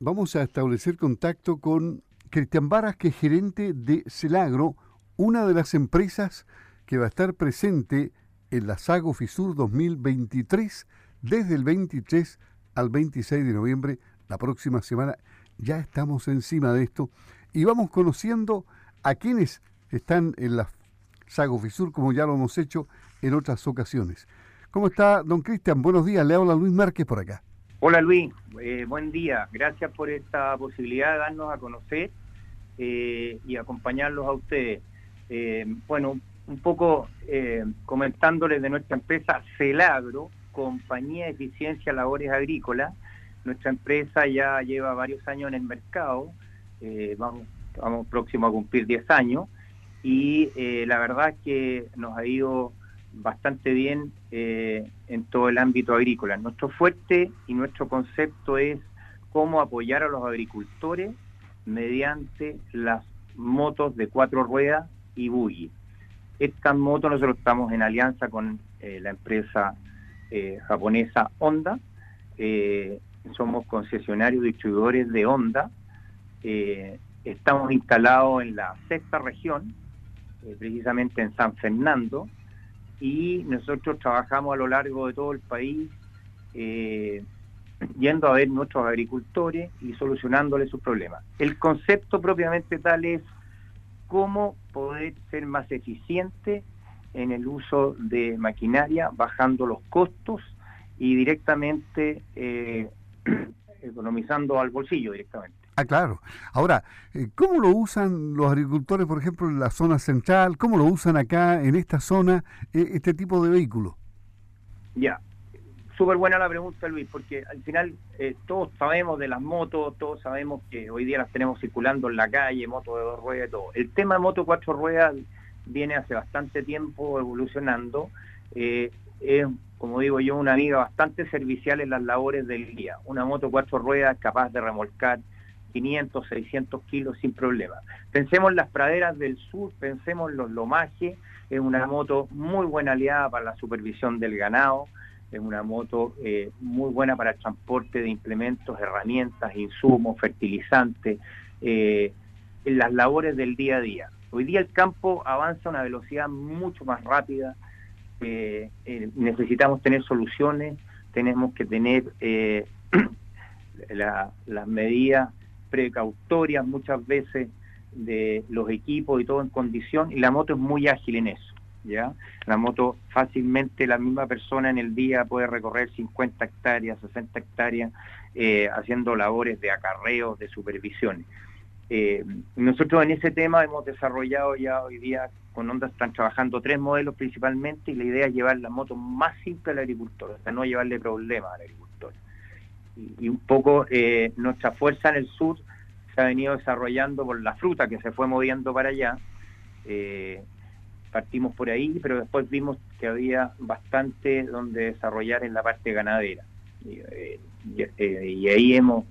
vamos a establecer contacto con Cristian Varas, que es gerente de Celagro, una de las empresas que va a estar presente en la Sago Fisur 2023 desde el 23 al 26 de noviembre, la próxima semana. Ya estamos encima de esto y vamos conociendo a quienes están en la Sago Fisur, como ya lo hemos hecho en otras ocasiones. ¿Cómo está, don Cristian? Buenos días, le habla Luis Márquez por acá. Hola Luis, eh, buen día. Gracias por esta posibilidad de darnos a conocer eh, y acompañarlos a ustedes. Eh, bueno, un poco comentándoles de nuestra empresa Celagro, Compañía de Eficiencia Labores Agrícolas. Nuestra empresa ya lleva varios años en el mercado, vamos, vamos próximo a cumplir 10 años, y la verdad es que nos ha ido bastante bien eh, en todo el ámbito agrícola. Nuestro fuerte y nuestro concepto es cómo apoyar a los agricultores mediante las motos de cuatro ruedas y buggy. Estas motos nosotros estamos en alianza con eh, la empresa eh, japonesa Honda. somos concesionarios distribuidores de Honda. estamos instalados en la sexta región, precisamente en San Fernando, y nosotros trabajamos a lo largo de todo el país eh, yendo a ver nuestros agricultores y solucionándoles sus problemas. El concepto propiamente tal es cómo poder ser más eficiente en el uso de maquinaria, bajando los costos y directamente eh, economizando al bolsillo directamente. Ah, claro. Ahora, eh, ¿cómo lo usan los agricultores, por ejemplo, en la zona central? ¿Cómo lo usan acá, en esta zona, eh, este tipo de vehículos? Ya, súper buena la pregunta, Luis, porque al final eh, todos sabemos de las motos, todos sabemos que hoy día las tenemos circulando en la calle, motos de dos ruedas todo. El tema de moto cuatro ruedas viene hace bastante tiempo evolucionando. es, como digo yo, una amiga bastante servicial en las labores del día. Una moto cuatro ruedas capaz de remolcar 500, 600 kilos sin problema. Pensemos en las praderas del sur, pensemos en los lomajes, es una moto muy buena aliada para la supervisión del ganado, es una moto eh, muy buena para el transporte de implementos, herramientas, insumos, fertilizantes, eh, en las labores del día a día. Hoy día el campo avanza a una velocidad mucho más rápida, eh, necesitamos tener soluciones, tenemos que tener las medidas precautorias muchas veces de los equipos y todo en condición, y la moto es muy ágil en eso. ¿ya? La moto fácilmente, la misma persona en el día puede recorrer 50 hectáreas, 60 hectáreas, eh, haciendo labores de acarreo, de supervisión. Eh, nosotros en ese tema hemos desarrollado ya hoy día con Honda están trabajando tres modelos principalmente y la idea es llevar la moto más simple al agricultor, o sea, no llevarle problemas al agricultor y, un poco eh, nuestra fuerza en el sur se ha venido desarrollando por la fruta que se fue moviendo para allá. Eh, partimos por ahí, pero después vimos que había bastante donde desarrollar en la parte ganadera. Y, eh, ahí hemos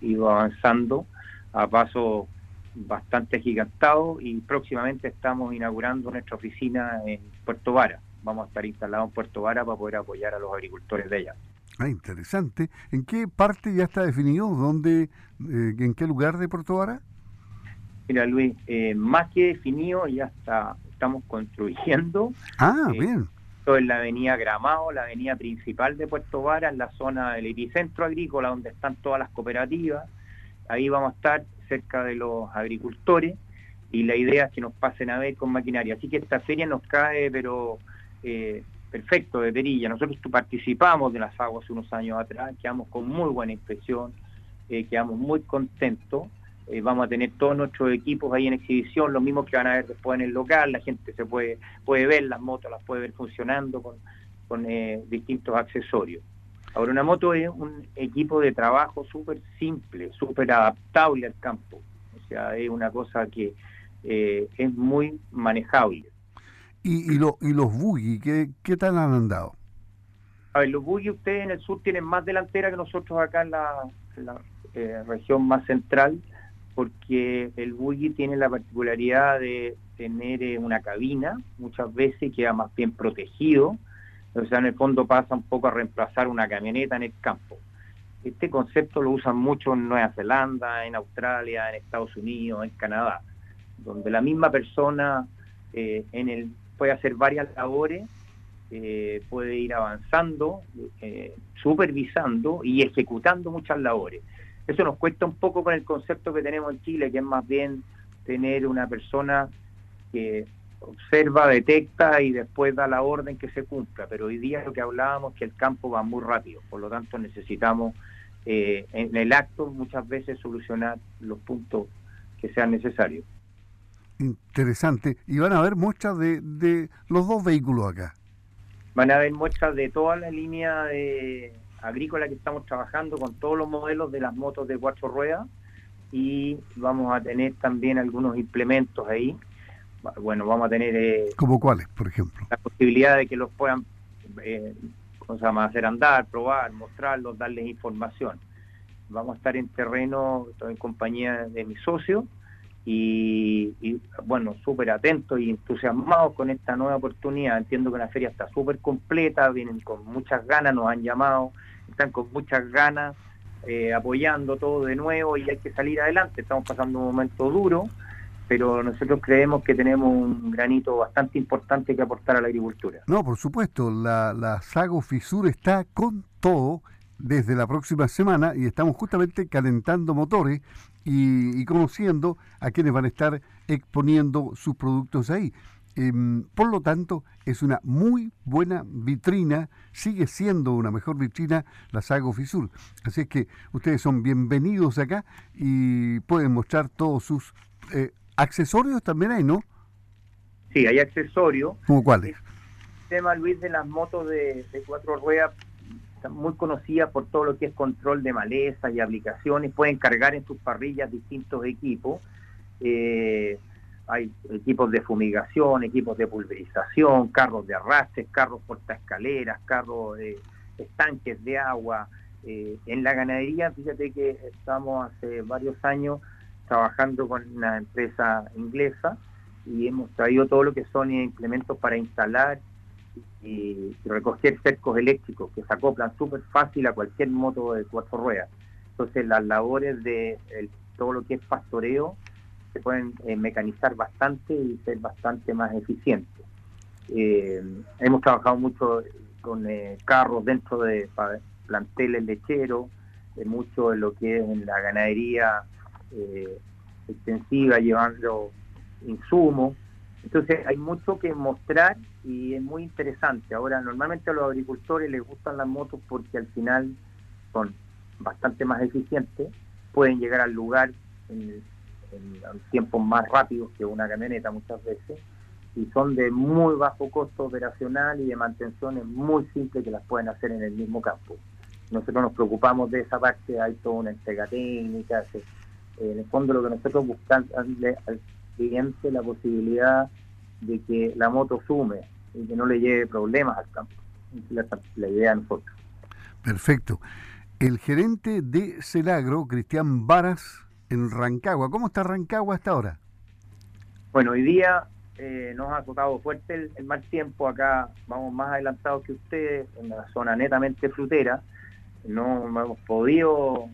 ido avanzando a paso bastante gigantado y próximamente estamos inaugurando nuestra oficina en Puerto Vara. Vamos a estar instalados en Puerto Vara para poder apoyar a los agricultores de allá. Ah, interesante. ¿En qué parte ya está definido? ¿Dónde, eh, ¿En qué lugar de Puerto Vara? Mira, Luis, eh, más que definido, ya está, estamos construyendo. Ah, eh, bien. Esto es la avenida Gramado, la avenida principal de Puerto Vara, en la zona del epicentro agrícola, donde están todas las cooperativas. Ahí vamos a estar cerca de los agricultores y la idea es que nos pasen a ver con maquinaria. Así que esta feria nos cae, pero eh, perfecto de Perilla. Nosotros participamos de las aguas unos años atrás, quedamos con muy buena impresión, eh, quedamos muy contentos. Eh, vamos a tener todos nuestros equipos ahí en exhibición, los mismos que van a ver después en el local, la gente se puede, puede ver las motos, las puede ver funcionando con, con eh, distintos accesorios. Ahora, una moto es un equipo de trabajo súper simple, súper adaptable al campo. O sea, es una cosa que es muy manejable. ¿Y, y, los buggy, ¿qué, qué tal han andado? A ver, los buggy ustedes en el sur tienen más delantera que nosotros acá en la, eh, región más central, porque el buggy tiene la particularidad de tener eh, una cabina, muchas veces queda más bien protegido, o sea, en el fondo pasa un poco a reemplazar una camioneta en el campo. este concepto lo usan mucho en Nueva Zelanda, en Australia, en Estados Unidos, en Canadá, donde la misma persona eh, en el, puede hacer varias labores, eh, puede ir avanzando, eh, supervisando y ejecutando muchas labores. Eso nos cuesta un poco con el concepto que tenemos en Chile, que es más bien tener una persona que observa, detecta y después da la orden que se cumpla. Pero hoy día lo que hablábamos es que el campo va muy rápido, por lo tanto necesitamos eh, en el acto muchas veces solucionar los puntos que sean necesarios. Interesante. Y van a haber muestras de, de los dos vehículos acá. Van a haber muestras de toda la línea de agrícola que estamos trabajando con todos los modelos de las motos de cuatro ruedas y vamos a tener también algunos implementos ahí. Bueno, vamos a tener... Eh, ¿Como cuáles, por ejemplo? La posibilidad de que los puedan eh, hacer andar, probar, mostrarlos, darles información. Vamos a estar en terreno, en compañía de mi socio y, bueno, súper atentos y entusiasmados con esta nueva oportunidad. Entiendo que la feria está súper completa, vienen con muchas ganas, nos han llamado, están con muchas ganas eh, apoyando todo de nuevo y hay que salir adelante. Estamos pasando un momento duro, pero nosotros creemos que tenemos un granito bastante importante que aportar a la agricultura. No, por supuesto, la, la Sago Fisur está con todo desde la próxima semana y estamos justamente calentando motores y, conociendo a quienes van a estar exponiendo sus productos ahí. Em, por lo tanto, es una muy buena vitrina, sigue siendo una mejor vitrina la Sago Fisur. Así es que ustedes son bienvenidos acá y pueden mostrar todos sus eh, accesorios también hay, ¿no? Sí, hay accesorios. ¿Cómo cuáles? El tema, Luis, de las motos de, de cuatro ruedas muy conocidas por todo lo que es control de malezas y aplicaciones, pueden cargar en sus parrillas distintos equipos. Eh, hay equipos de fumigación, equipos de pulverización, carros de arrastre, carros portaescaleras, carros de estanques de agua. Eh, en la ganadería, fíjate que estamos hace varios años trabajando con una empresa inglesa y hemos traído todo lo que son implementos para instalar y, recoger cercos eléctricos que se acoplan súper fácil a cualquier moto de cuatro ruedas. Entonces las labores de todo lo que es pastoreo se pueden eh, mecanizar bastante y ser bastante más eficientes. Eh, hemos trabajado mucho con eh, carros dentro de planteles lecheros, mucho en lo que es en la ganadería extensiva, llevando insumos. Entonces hay mucho que mostrar y es muy interesante. Ahora, normalmente a los agricultores les gustan las motos porque al final son bastante más eficientes, pueden llegar al lugar en, tiempos más rápidos que una camioneta muchas veces y son de muy bajo costo operacional y de mantenciones muy simples que las pueden hacer en el mismo campo. Nosotros nos preocupamos de esa parte, hay toda una entrega técnica, en el fondo lo que nosotros buscamos al cliente la posibilidad de que la moto sume y que no le lleve problemas al campo. es la, idea de nosotros. Perfecto. El gerente de Celagro, Cristian Varas, en Rancagua. ¿Cómo está Rancagua hasta ahora? Bueno, hoy día eh, nos ha tocado fuerte el, el, mal tiempo. Acá vamos más adelantados que ustedes, en la zona netamente frutera. No hemos podido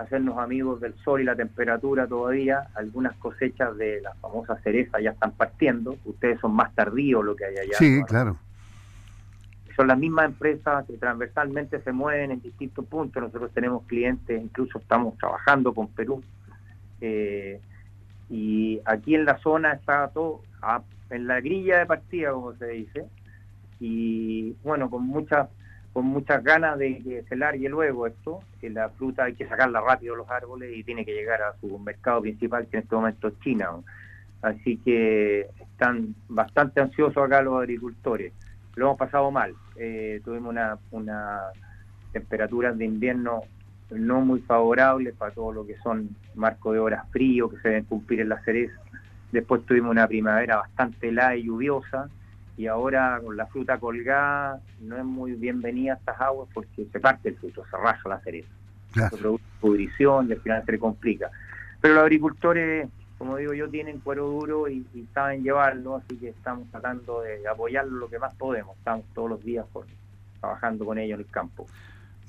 hacernos amigos del sol y la temperatura todavía. Algunas cosechas de la famosa cereza ya están partiendo. Ustedes son más tardíos lo que hay allá. Sí, claro. Son las mismas empresas que transversalmente se mueven en distintos puntos. Nosotros tenemos clientes, incluso estamos trabajando con Perú. Eh, y aquí en la zona está todo en la grilla de partida, como se dice. Y bueno, con muchas con muchas ganas de que se largue luego esto, que la fruta hay que sacarla rápido los árboles y tiene que llegar a su mercado principal, que en este momento es China. Así que están bastante ansiosos acá los agricultores. Lo hemos pasado mal. Eh, tuvimos una, temperaturas de invierno no muy favorables para todo lo que son marcos de horas frío que se deben cumplir en la cereza. Después tuvimos una primavera bastante helada y lluviosa y ahora con la fruta colgada no es muy bienvenida estas aguas porque se parte el fruto, se raya la cereza. Se produce pudrición y al final se le complica. Pero los agricultores, como digo yo, tienen cuero duro y, saben llevarlo, así que estamos tratando de apoyarlo lo que más podemos. Estamos todos los días trabajando con ellos en el campo.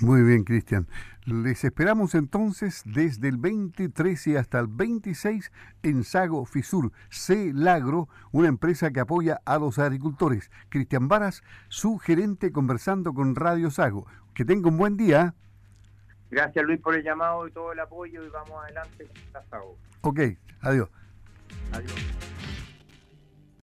Muy bien, Cristian. Les esperamos entonces desde el 23 y hasta el 26 en Sago Fisur, C Lagro, una empresa que apoya a los agricultores. Cristian Varas, su gerente, conversando con Radio Sago. Que tenga un buen día. Gracias Luis por el llamado y todo el apoyo y vamos adelante con la Sago. Ok, adiós. Adiós.